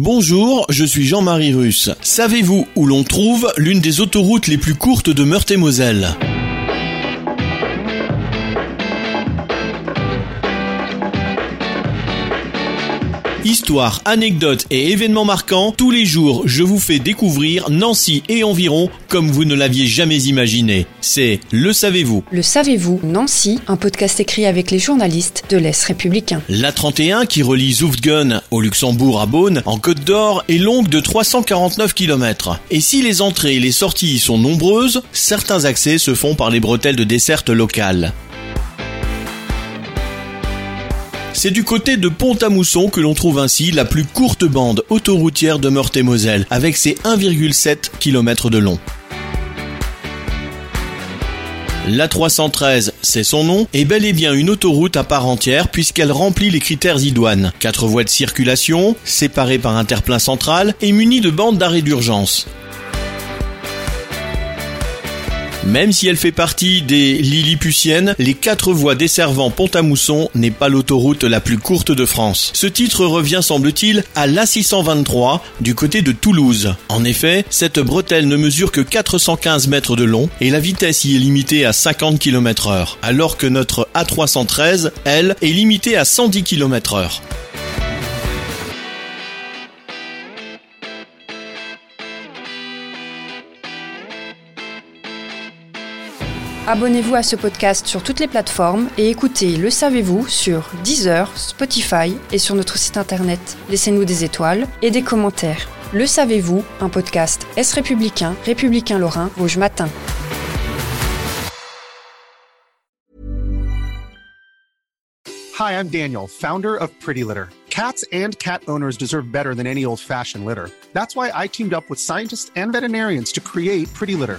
Bonjour, je suis Jean-Marie Russe. Savez-vous où l'on trouve l'une des autoroutes les plus courtes de Meurthe-et-Moselle? Histoire, anecdotes et événements marquants, tous les jours je vous fais découvrir Nancy et environ comme vous ne l'aviez jamais imaginé. C'est Le Savez-vous Le savez-vous, Nancy, un podcast écrit avec les journalistes de l'Est républicain. La 31 qui relie Zoufgen au Luxembourg à Beaune en Côte d'Or est longue de 349 km. Et si les entrées et les sorties y sont nombreuses, certains accès se font par les bretelles de desserte locales. C'est du côté de Pont-à-Mousson que l'on trouve ainsi la plus courte bande autoroutière de Meurthe-et-Moselle, avec ses 1,7 km de long. La 313, c'est son nom, est bel et bien une autoroute à part entière puisqu'elle remplit les critères idoines. Quatre voies de circulation, séparées par un terre-plein central et munies de bandes d'arrêt d'urgence. Même si elle fait partie des Lilliputiennes, les quatre voies desservant Pont-à-Mousson n'est pas l'autoroute la plus courte de France. Ce titre revient, semble-t-il, à l'A623 du côté de Toulouse. En effet, cette bretelle ne mesure que 415 mètres de long et la vitesse y est limitée à 50 km heure, alors que notre A313, elle, est limitée à 110 km heure. Abonnez-vous à ce podcast sur toutes les plateformes et écoutez Le Savez-vous sur Deezer, Spotify et sur notre site internet. Laissez-nous des étoiles et des commentaires. Le Savez-vous, un podcast Est républicain, républicain lorrain, Vosges Matin. Hi, I'm Daniel, founder of Pretty Litter. Cats and cat owners deserve better than any old fashioned litter. That's why I teamed up with scientists and veterinarians to create Pretty Litter.